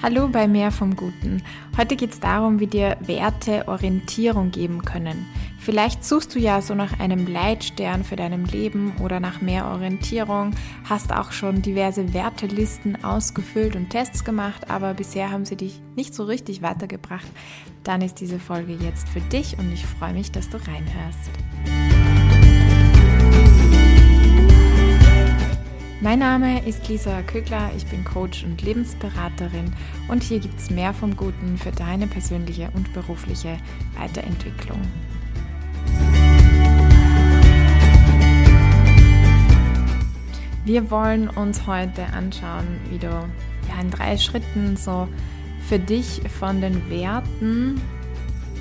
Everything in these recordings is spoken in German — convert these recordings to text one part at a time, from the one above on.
Hallo bei Mehr vom Guten. Heute geht es darum, wie dir Werte Orientierung geben können. Vielleicht suchst du ja so nach einem Leitstern für deinem Leben oder nach mehr Orientierung, hast auch schon diverse Wertelisten ausgefüllt und Tests gemacht, aber bisher haben sie dich nicht so richtig weitergebracht. Dann ist diese Folge jetzt für dich und ich freue mich, dass du reinhörst. Mein Name ist Lisa Kögler, ich bin Coach und Lebensberaterin und hier gibt es mehr vom Guten für deine persönliche und berufliche Weiterentwicklung. Wir wollen uns heute anschauen, wie du ja, in drei Schritten so für dich von den Werten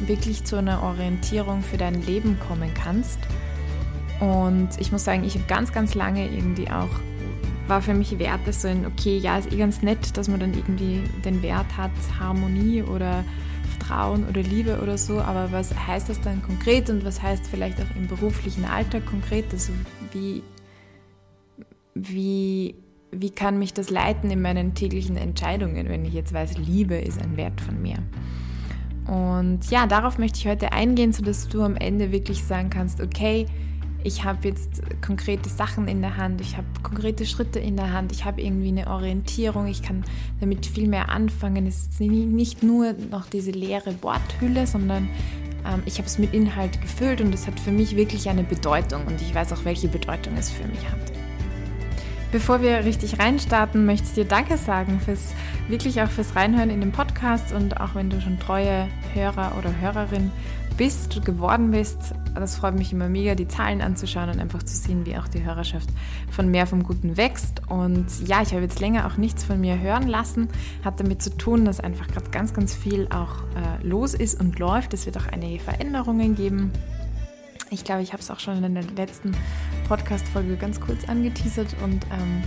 wirklich zu einer Orientierung für dein Leben kommen kannst. Und ich muss sagen, ich habe ganz, ganz lange irgendwie auch war für mich Werte so ein, okay, ja, ist eh ganz nett, dass man dann irgendwie den Wert hat, Harmonie oder Vertrauen oder Liebe oder so, aber was heißt das dann konkret und was heißt vielleicht auch im beruflichen Alltag konkret? Also wie, wie, wie kann mich das leiten in meinen täglichen Entscheidungen, wenn ich jetzt weiß, Liebe ist ein Wert von mir? Und ja, darauf möchte ich heute eingehen, sodass du am Ende wirklich sagen kannst, okay, ich habe jetzt konkrete Sachen in der Hand, ich habe konkrete Schritte in der Hand, ich habe irgendwie eine Orientierung, ich kann damit viel mehr anfangen. Es ist nicht nur noch diese leere Worthülle, sondern ähm, ich habe es mit Inhalt gefüllt und es hat für mich wirklich eine Bedeutung und ich weiß auch, welche Bedeutung es für mich hat. Bevor wir richtig reinstarten, möchte ich dir Danke sagen fürs wirklich auch fürs Reinhören in den Podcast und auch wenn du schon treue Hörer oder Hörerin bist, geworden bist. Das freut mich immer mega, die Zahlen anzuschauen und einfach zu sehen, wie auch die Hörerschaft von mehr vom Guten wächst. Und ja, ich habe jetzt länger auch nichts von mir hören lassen. Hat damit zu tun, dass einfach gerade ganz, ganz viel auch äh, los ist und läuft. Es wird auch einige Veränderungen geben. Ich glaube, ich habe es auch schon in der letzten Podcast-Folge ganz kurz angeteasert und ähm,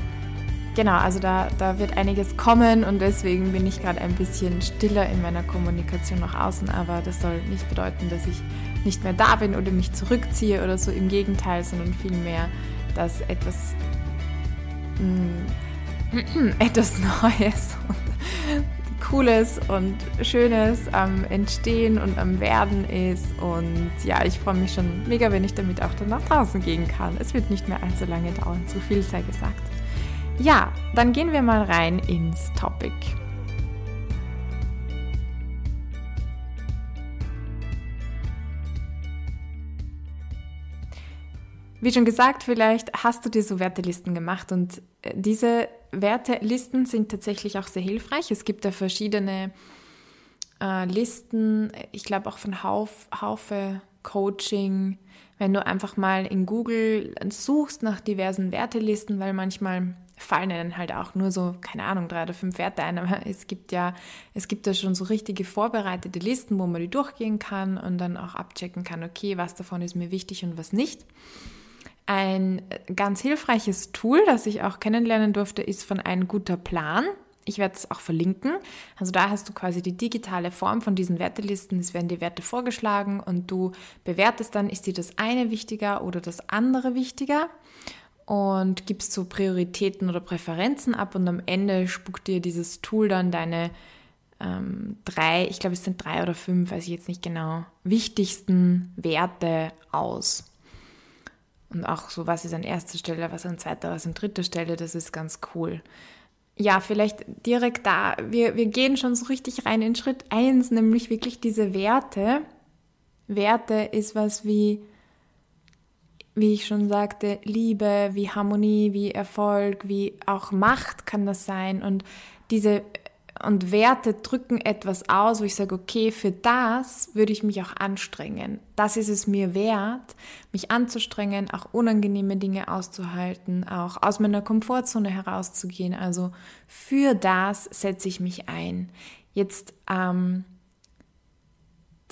genau, also da, da wird einiges kommen und deswegen bin ich gerade ein bisschen stiller in meiner Kommunikation nach außen, aber das soll nicht bedeuten, dass ich nicht mehr da bin oder mich zurückziehe oder so, im Gegenteil, sondern vielmehr, dass etwas, mh, mm, etwas Neues und Cooles und Schönes am Entstehen und am Werden ist. Und ja, ich freue mich schon mega, wenn ich damit auch dann nach draußen gehen kann. Es wird nicht mehr allzu lange dauern, so viel sei gesagt. Ja, dann gehen wir mal rein ins Topic. Wie schon gesagt, vielleicht hast du dir so Wertelisten gemacht und äh, diese Wertelisten sind tatsächlich auch sehr hilfreich. Es gibt da verschiedene äh, Listen, ich glaube auch von Hauf, Haufe Coaching, wenn du einfach mal in Google suchst nach diversen Wertelisten, weil manchmal fallen dann halt auch nur so, keine Ahnung, drei oder fünf Werte ein, aber es gibt ja, es gibt da schon so richtige vorbereitete Listen, wo man die durchgehen kann und dann auch abchecken kann, okay, was davon ist mir wichtig und was nicht. Ein ganz hilfreiches Tool, das ich auch kennenlernen durfte, ist von ein guter Plan. Ich werde es auch verlinken. Also da hast du quasi die digitale Form von diesen Wertelisten. Es werden die Werte vorgeschlagen und du bewertest dann, ist dir das eine wichtiger oder das andere wichtiger und gibst so Prioritäten oder Präferenzen ab und am Ende spuckt dir dieses Tool dann deine ähm, drei, ich glaube es sind drei oder fünf, weiß ich jetzt nicht genau, wichtigsten Werte aus. Und auch so, was ist an erster Stelle, was an zweiter, was an dritter Stelle, das ist ganz cool. Ja, vielleicht direkt da, wir, wir gehen schon so richtig rein in Schritt eins, nämlich wirklich diese Werte. Werte ist was wie wie ich schon sagte, Liebe, wie Harmonie, wie Erfolg, wie auch Macht kann das sein. Und diese und Werte drücken etwas aus, wo ich sage, okay, für das würde ich mich auch anstrengen. Das ist es mir wert, mich anzustrengen, auch unangenehme Dinge auszuhalten, auch aus meiner Komfortzone herauszugehen. Also für das setze ich mich ein. Jetzt ähm,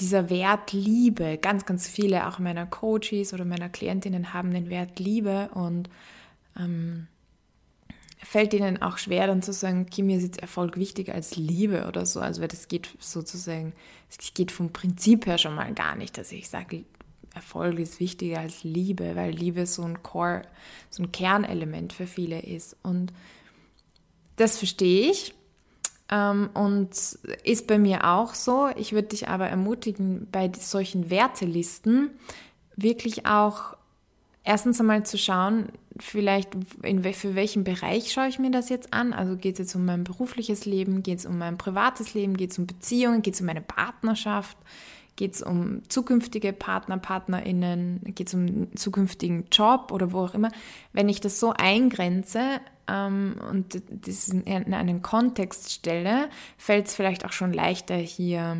dieser Wert Liebe, ganz, ganz viele auch meiner Coaches oder meiner Klientinnen haben den Wert Liebe und ähm, fällt ihnen auch schwer dann zu sagen, okay, mir ist jetzt Erfolg wichtiger als Liebe oder so. Also weil das geht sozusagen, es geht vom Prinzip her schon mal gar nicht, dass ich sage, Erfolg ist wichtiger als Liebe, weil Liebe so ein Core, so ein Kernelement für viele ist. Und das verstehe ich. Ähm, und ist bei mir auch so. Ich würde dich aber ermutigen, bei solchen Wertelisten wirklich auch erstens einmal zu schauen, vielleicht in, für welchen Bereich schaue ich mir das jetzt an? Also geht es jetzt um mein berufliches Leben, geht es um mein privates Leben, geht es um Beziehungen, geht es um meine Partnerschaft, geht es um zukünftige Partner, Partnerinnen, geht es um zukünftigen Job oder wo auch immer. Wenn ich das so eingrenze ähm, und das in einen Kontext stelle, fällt es vielleicht auch schon leichter hier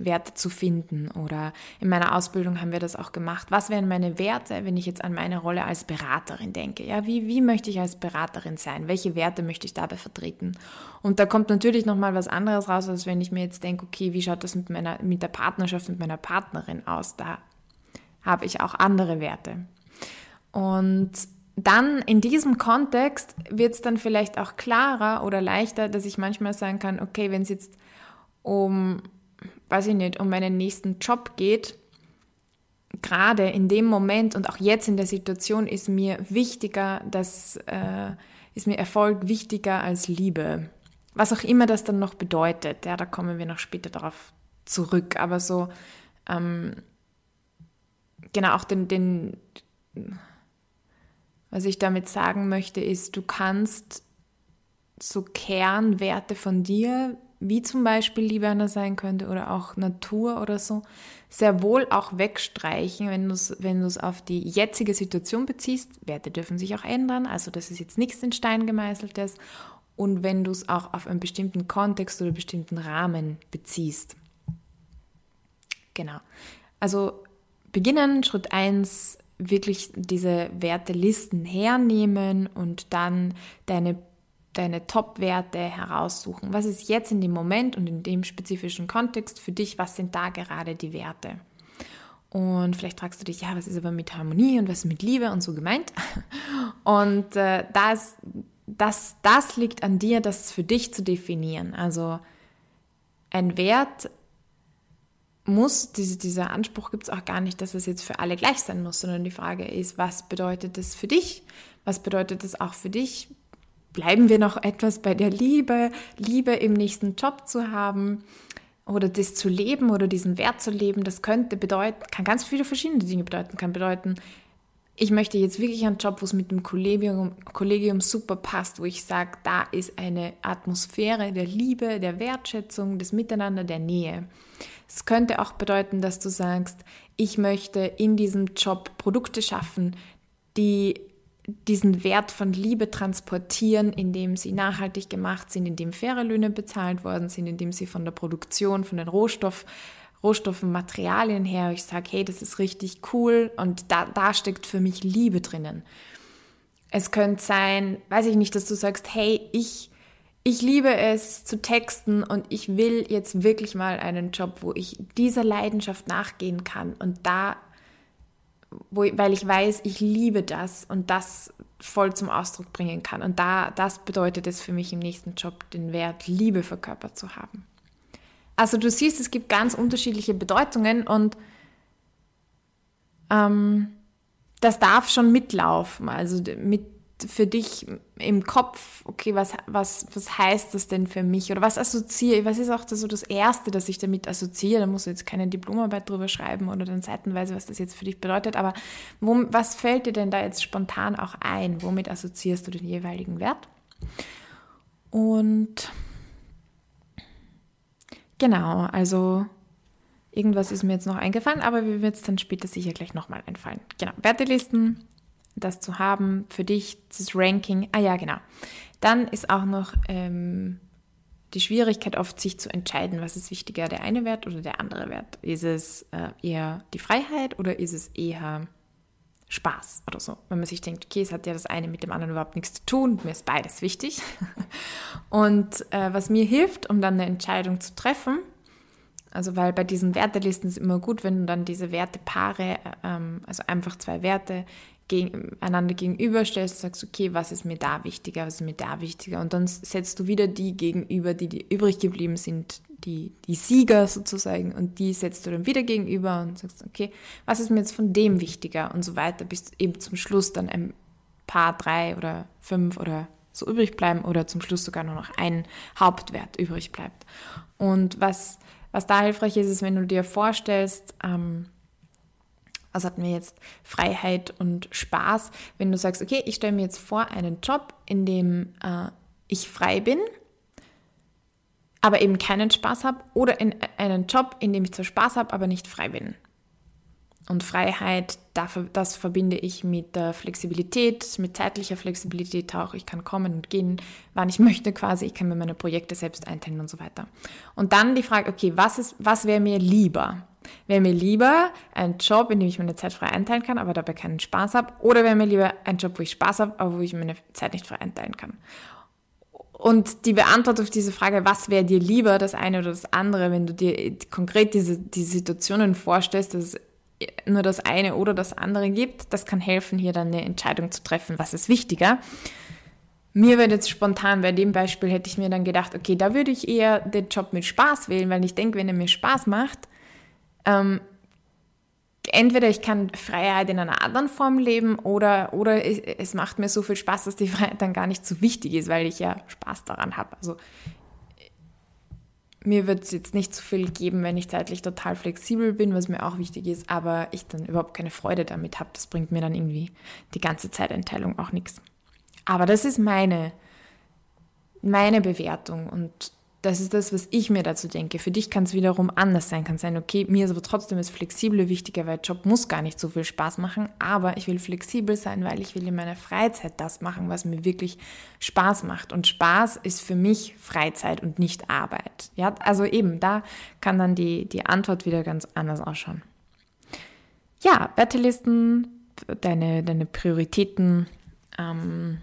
Werte zu finden. Oder in meiner Ausbildung haben wir das auch gemacht. Was wären meine Werte, wenn ich jetzt an meine Rolle als Beraterin denke? Ja, wie, wie möchte ich als Beraterin sein? Welche Werte möchte ich dabei vertreten? Und da kommt natürlich nochmal was anderes raus, als wenn ich mir jetzt denke, okay, wie schaut das mit meiner, mit der Partnerschaft mit meiner Partnerin aus? Da habe ich auch andere Werte. Und dann in diesem Kontext wird es dann vielleicht auch klarer oder leichter, dass ich manchmal sagen kann, okay, wenn es jetzt um weiß ich nicht, um meinen nächsten Job geht, gerade in dem Moment und auch jetzt in der Situation ist mir wichtiger, dass äh, ist mir Erfolg wichtiger als Liebe. Was auch immer das dann noch bedeutet, ja, da kommen wir noch später darauf zurück. Aber so, ähm, genau, auch den, den, was ich damit sagen möchte, ist, du kannst so Kernwerte von dir wie zum Beispiel Liebe einer sein könnte oder auch Natur oder so, sehr wohl auch wegstreichen, wenn du es wenn auf die jetzige Situation beziehst. Werte dürfen sich auch ändern, also das ist jetzt nichts in Stein gemeißeltes. Und wenn du es auch auf einen bestimmten Kontext oder bestimmten Rahmen beziehst. Genau. Also beginnen, Schritt 1, wirklich diese Wertelisten hernehmen und dann deine deine Top-Werte heraussuchen. Was ist jetzt in dem Moment und in dem spezifischen Kontext für dich? Was sind da gerade die Werte? Und vielleicht fragst du dich, ja, was ist aber mit Harmonie und was ist mit Liebe und so gemeint? Und äh, das, das, das liegt an dir, das für dich zu definieren. Also ein Wert muss, diese, dieser Anspruch gibt es auch gar nicht, dass es jetzt für alle gleich sein muss, sondern die Frage ist, was bedeutet das für dich? Was bedeutet das auch für dich? bleiben wir noch etwas bei der Liebe, Liebe im nächsten Job zu haben oder das zu leben oder diesen Wert zu leben, das könnte bedeuten, kann ganz viele verschiedene Dinge bedeuten, kann bedeuten, ich möchte jetzt wirklich einen Job, wo es mit dem Kollegium, Kollegium super passt, wo ich sage, da ist eine Atmosphäre der Liebe, der Wertschätzung, des Miteinander, der Nähe. Es könnte auch bedeuten, dass du sagst, ich möchte in diesem Job Produkte schaffen, die diesen Wert von Liebe transportieren, indem sie nachhaltig gemacht sind, indem faire Löhne bezahlt worden sind, indem sie von der Produktion, von den Rohstoff, Rohstoffen, Materialien her, ich sage, hey, das ist richtig cool und da, da steckt für mich Liebe drinnen. Es könnte sein, weiß ich nicht, dass du sagst, hey, ich, ich liebe es zu texten und ich will jetzt wirklich mal einen Job, wo ich dieser Leidenschaft nachgehen kann und da wo, weil ich weiß, ich liebe das und das voll zum Ausdruck bringen kann. Und da, das bedeutet es für mich im nächsten Job, den Wert Liebe verkörpert zu haben. Also du siehst, es gibt ganz unterschiedliche Bedeutungen und ähm, das darf schon mitlaufen. Also mit für dich im Kopf, okay, was, was, was heißt das denn für mich? Oder was assoziiere Was ist auch das, so das Erste, das ich damit assoziiere? Da musst du jetzt keine Diplomarbeit drüber schreiben oder dann seitenweise, was das jetzt für dich bedeutet. Aber wo, was fällt dir denn da jetzt spontan auch ein? Womit assoziierst du den jeweiligen Wert? Und genau, also irgendwas ist mir jetzt noch eingefallen, aber mir wird es dann später sicher gleich nochmal einfallen. Genau, Wertelisten das zu haben für dich, das Ranking. Ah ja, genau. Dann ist auch noch ähm, die Schwierigkeit oft, sich zu entscheiden, was ist wichtiger, der eine Wert oder der andere Wert. Ist es äh, eher die Freiheit oder ist es eher Spaß oder so? Wenn man sich denkt, okay, es hat ja das eine mit dem anderen überhaupt nichts zu tun, mir ist beides wichtig. Und äh, was mir hilft, um dann eine Entscheidung zu treffen, also weil bei diesen Wertelisten ist es immer gut, wenn du dann diese Wertepaare, ähm, also einfach zwei Werte einander gegenüberstellst, sagst, okay, was ist mir da wichtiger, was ist mir da wichtiger? Und dann setzt du wieder die gegenüber, die, die übrig geblieben sind, die, die Sieger sozusagen, und die setzt du dann wieder gegenüber und sagst, okay, was ist mir jetzt von dem wichtiger? Und so weiter, bis eben zum Schluss dann ein paar, drei oder fünf oder so übrig bleiben oder zum Schluss sogar nur noch ein Hauptwert übrig bleibt. Und was, was da hilfreich ist, ist, wenn du dir vorstellst, ähm, was hatten wir jetzt? Freiheit und Spaß. Wenn du sagst, okay, ich stelle mir jetzt vor einen Job, in dem äh, ich frei bin, aber eben keinen Spaß habe, oder in einen Job, in dem ich zwar Spaß habe, aber nicht frei bin. Und Freiheit, das verbinde ich mit der Flexibilität, mit zeitlicher Flexibilität auch. Ich kann kommen und gehen, wann ich möchte quasi. Ich kann mir meine Projekte selbst einteilen und so weiter. Und dann die Frage, okay, was, was wäre mir lieber? Wäre mir lieber ein Job, in dem ich meine Zeit frei einteilen kann, aber dabei keinen Spaß habe? Oder wäre mir lieber ein Job, wo ich Spaß habe, aber wo ich meine Zeit nicht frei einteilen kann? Und die Beantwortung auf diese Frage, was wäre dir lieber, das eine oder das andere, wenn du dir konkret diese, die Situationen vorstellst, dass es nur das eine oder das andere gibt. Das kann helfen, hier dann eine Entscheidung zu treffen, was ist wichtiger. Mir wird jetzt spontan bei dem Beispiel hätte ich mir dann gedacht, okay, da würde ich eher den Job mit Spaß wählen, weil ich denke, wenn er mir Spaß macht, ähm, entweder ich kann Freiheit in einer anderen Form leben oder, oder es macht mir so viel Spaß, dass die Freiheit dann gar nicht so wichtig ist, weil ich ja Spaß daran habe. Also mir wird es jetzt nicht so viel geben, wenn ich zeitlich total flexibel bin, was mir auch wichtig ist, aber ich dann überhaupt keine Freude damit habe. Das bringt mir dann irgendwie die ganze Zeiteinteilung auch nichts. Aber das ist meine, meine Bewertung und das ist das, was ich mir dazu denke. Für dich kann es wiederum anders sein. Kann sein, okay, mir ist aber trotzdem das Flexible wichtiger, weil Job muss gar nicht so viel Spaß machen, aber ich will flexibel sein, weil ich will in meiner Freizeit das machen, was mir wirklich Spaß macht. Und Spaß ist für mich Freizeit und nicht Arbeit. Ja, also eben, da kann dann die, die Antwort wieder ganz anders ausschauen. Ja, Wertelisten, deine, deine Prioritäten ähm,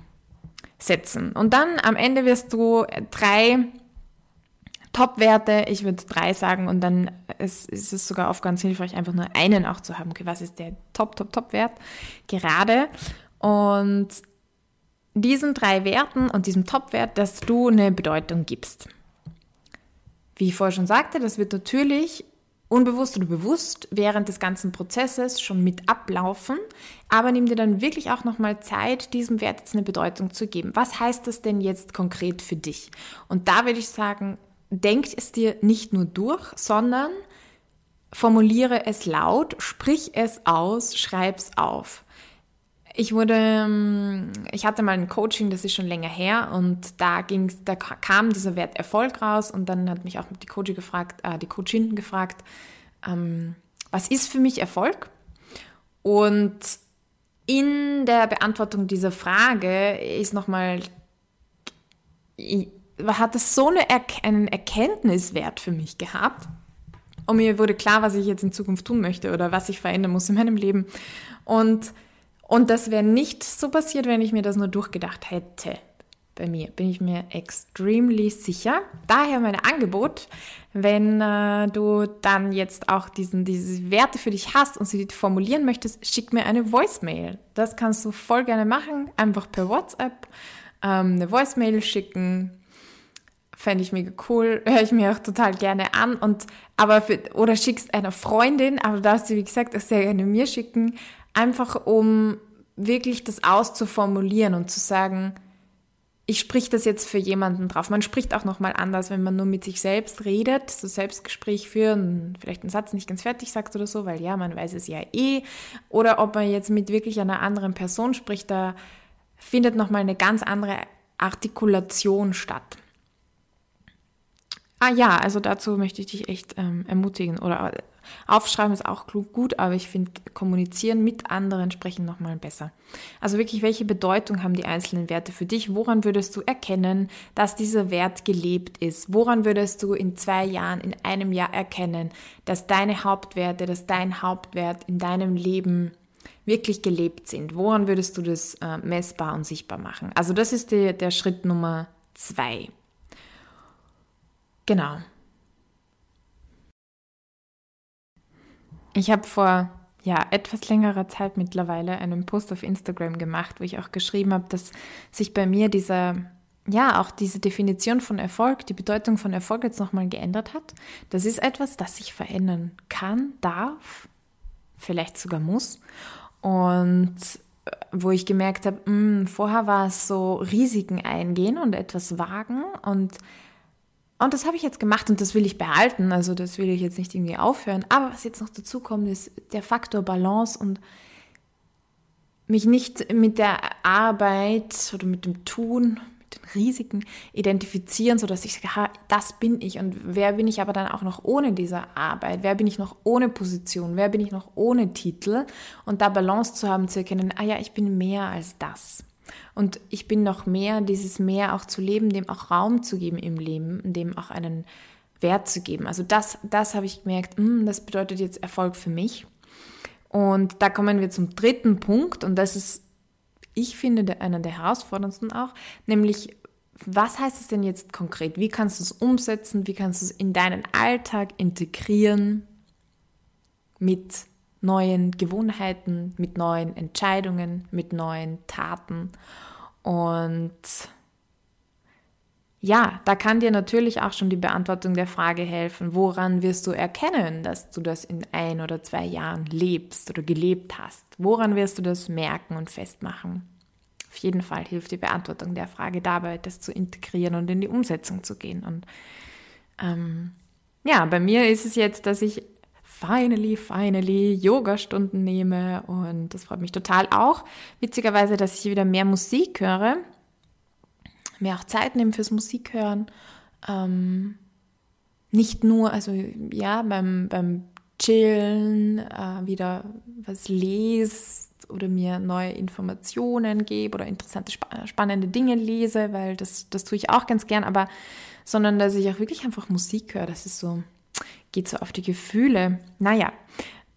setzen. Und dann am Ende wirst du drei Top-Werte, ich würde drei sagen und dann ist, ist, es sogar oft ganz hilfreich, einfach nur einen auch zu haben. Okay, was ist der Top, Top, Top-Wert gerade? Und diesen drei Werten und diesem Top-Wert, dass du eine Bedeutung gibst. Wie ich vorher schon sagte, das wird natürlich unbewusst oder bewusst während des ganzen Prozesses schon mit ablaufen, aber nimm dir dann wirklich auch nochmal Zeit, diesem Wert jetzt eine Bedeutung zu geben. Was heißt das denn jetzt konkret für dich? Und da würde ich sagen, denk es dir nicht nur durch, sondern formuliere es laut, sprich es aus, schreib es auf. Ich wurde, ähm, ich hatte mal ein Coaching, das ist schon länger her, und da ging, da kam dieser Wert Erfolg raus, und dann hat mich auch die Coachin gefragt, äh, die Coachin gefragt, ähm, was ist für mich Erfolg? Und in der Beantwortung dieser Frage ist nochmal hat es so eine er einen Erkenntniswert für mich gehabt. Und mir wurde klar, was ich jetzt in Zukunft tun möchte oder was ich verändern muss in meinem Leben. Und, und das wäre nicht so passiert, wenn ich mir das nur durchgedacht hätte. Bei mir bin ich mir extremely sicher. Daher mein Angebot, wenn äh, du dann jetzt auch diesen, diese Werte für dich hast und sie formulieren möchtest, schick mir eine Voicemail. Das kannst du voll gerne machen, einfach per WhatsApp ähm, eine Voicemail schicken fände ich mega cool, höre ich mir auch total gerne an und aber für, oder schickst einer Freundin, aber du darfst sie wie gesagt auch sehr gerne mir schicken, einfach um wirklich das auszuformulieren und zu sagen, ich sprich das jetzt für jemanden drauf. Man spricht auch nochmal anders, wenn man nur mit sich selbst redet, so Selbstgespräch führen, vielleicht einen Satz nicht ganz fertig sagt oder so, weil ja, man weiß es ja eh. Oder ob man jetzt mit wirklich einer anderen Person spricht, da findet nochmal eine ganz andere Artikulation statt. Ah ja, also dazu möchte ich dich echt ähm, ermutigen. Oder äh, aufschreiben ist auch gut, aber ich finde, kommunizieren mit anderen sprechen nochmal besser. Also wirklich, welche Bedeutung haben die einzelnen Werte für dich? Woran würdest du erkennen, dass dieser Wert gelebt ist? Woran würdest du in zwei Jahren, in einem Jahr erkennen, dass deine Hauptwerte, dass dein Hauptwert in deinem Leben wirklich gelebt sind? Woran würdest du das äh, messbar und sichtbar machen? Also das ist die, der Schritt Nummer zwei. Genau. Ich habe vor ja, etwas längerer Zeit mittlerweile einen Post auf Instagram gemacht, wo ich auch geschrieben habe, dass sich bei mir dieser, ja, auch diese Definition von Erfolg, die Bedeutung von Erfolg jetzt nochmal geändert hat. Das ist etwas, das sich verändern kann, darf, vielleicht sogar muss. Und wo ich gemerkt habe, mh, hm, vorher war es so Risiken eingehen und etwas wagen und und das habe ich jetzt gemacht und das will ich behalten, also das will ich jetzt nicht irgendwie aufhören. Aber was jetzt noch dazu kommt, ist der Faktor Balance und mich nicht mit der Arbeit oder mit dem Tun, mit den Risiken identifizieren, sodass ich sage, das bin ich. Und wer bin ich aber dann auch noch ohne diese Arbeit? Wer bin ich noch ohne Position? Wer bin ich noch ohne Titel? Und da Balance zu haben, zu erkennen, ah ja, ich bin mehr als das. Und ich bin noch mehr, dieses Mehr auch zu leben, dem auch Raum zu geben im Leben, dem auch einen Wert zu geben. Also das, das habe ich gemerkt, mh, hm, das bedeutet jetzt Erfolg für mich. Und da kommen wir zum dritten Punkt und das ist, ich finde, einer der herausforderndsten auch, nämlich was heißt es denn jetzt konkret? Wie kannst du es umsetzen? Wie kannst du es in deinen Alltag integrieren mit neuen Gewohnheiten, mit neuen Entscheidungen, mit neuen Taten. Und ja, da kann dir natürlich auch schon die Beantwortung der Frage helfen, woran wirst du erkennen, dass du das in ein oder zwei Jahren lebst oder gelebt hast? Woran wirst du das merken und festmachen? Auf jeden Fall hilft die Beantwortung der Frage dabei, das zu integrieren und in die Umsetzung zu gehen. Und ähm, ja, bei mir ist es jetzt, dass ich finally, finally Yoga-Stunden nehme und das freut mich total auch. Witzigerweise, dass ich wieder mehr Musik höre, mir auch Zeit nehme fürs Musikhören. Ähm, nicht nur, also ja, beim, beim Chillen äh, wieder was lese oder mir neue Informationen gebe oder interessante, spannende Dinge lese, weil das, das tue ich auch ganz gern, aber sondern dass ich auch wirklich einfach Musik höre. Das ist so, geht so auf die Gefühle. Naja,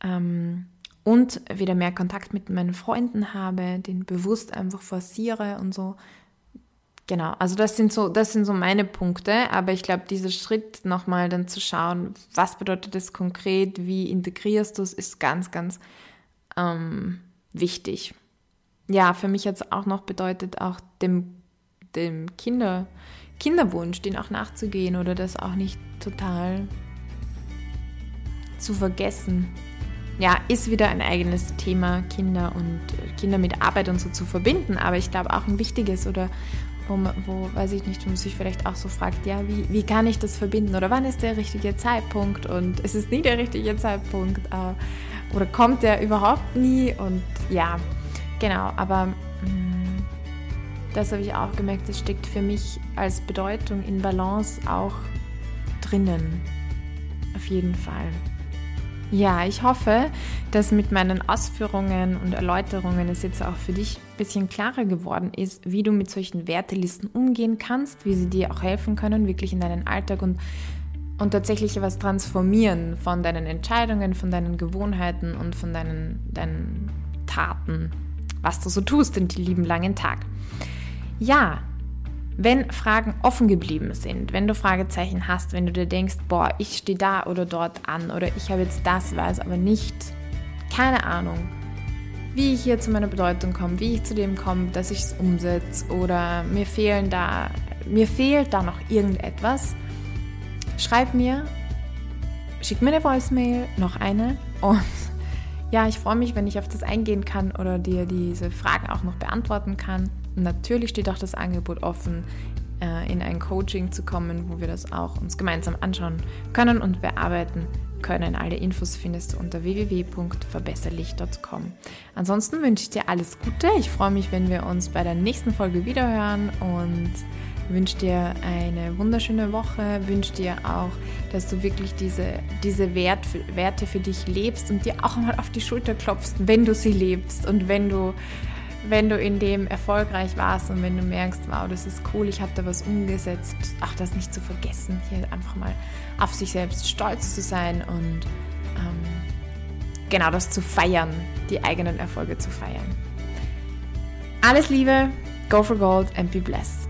ähm, und wieder mehr Kontakt mit meinen Freunden habe, den bewusst einfach forciere und so. Genau, also das sind so, das sind so meine Punkte, aber ich glaube, dieser Schritt nochmal dann zu schauen, was bedeutet das konkret, wie integrierst du es, ist ganz, ganz ähm, wichtig. Ja, für mich es auch noch bedeutet, auch dem, dem Kinder, Kinderwunsch, den auch nachzugehen oder das auch nicht total zu vergessen. Ja, ist wieder ein eigenes Thema, Kinder und Kinder mit Arbeit und so zu verbinden, aber ich glaube auch ein wichtiges oder wo, wo weiß ich nicht, wo man sich vielleicht auch so fragt, ja, wie, wie kann ich das verbinden? Oder wann ist der richtige Zeitpunkt? Und es ist nie der richtige Zeitpunkt äh, oder kommt der überhaupt nie? Und ja, genau, aber mh, mm, das habe ich auch gemerkt, das steckt für mich als Bedeutung in Balance auch drinnen, auf jeden Fall. Ja, ich hoffe, dass mit meinen Ausführungen und Erläuterungen es jetzt auch für dich ein bisschen klarer geworden ist, wie du mit solchen Wertelisten umgehen kannst, wie sie dir auch helfen können, wirklich in deinen Alltag und, und tatsächlich was transformieren von deinen Entscheidungen, von deinen Gewohnheiten und von deinen, deinen Taten, was du so tust in die lieben langen Tag. Ja, wenn Fragen offen geblieben sind, wenn du Fragezeichen hast, wenn du dir denkst, boah, ich stehe da oder dort an oder ich habe jetzt das, weiß aber nicht, keine Ahnung, wie ich hier zu meiner Bedeutung komme, wie ich zu dem komme, dass ich es umsetze oder mir fehlen da, mir fehlt da noch irgendetwas, schreib mir, schick mir eine Voicemail, noch eine und ja, ich freue mich, wenn ich auf das eingehen kann oder dir diese Fragen auch noch beantworten kann. Natürlich steht auch das Angebot offen, äh, in ein Coaching zu kommen, wo wir das auch uns gemeinsam anschauen können und bearbeiten können. Alle Infos findest du unter www.verbesserlich.com. Ansonsten wünsche ich dir alles Gute. Ich freue mich, wenn wir uns bei der nächsten Folge wiederhören und wünsche dir eine wunderschöne Woche, wünsche dir auch, dass du wirklich diese, diese Wert, Werte für dich lebst und dir auch mal auf die Schulter klopfst, wenn du sie lebst und wenn du wenn du in dem erfolgreich warst und wenn du merkst, wow, das ist cool, ich habe da was umgesetzt, ach, das nicht zu vergessen, hier einfach mal auf sich selbst stolz zu sein und ähm, genau das zu feiern, die eigenen Erfolge zu feiern. Alles Liebe, go for gold and be blessed.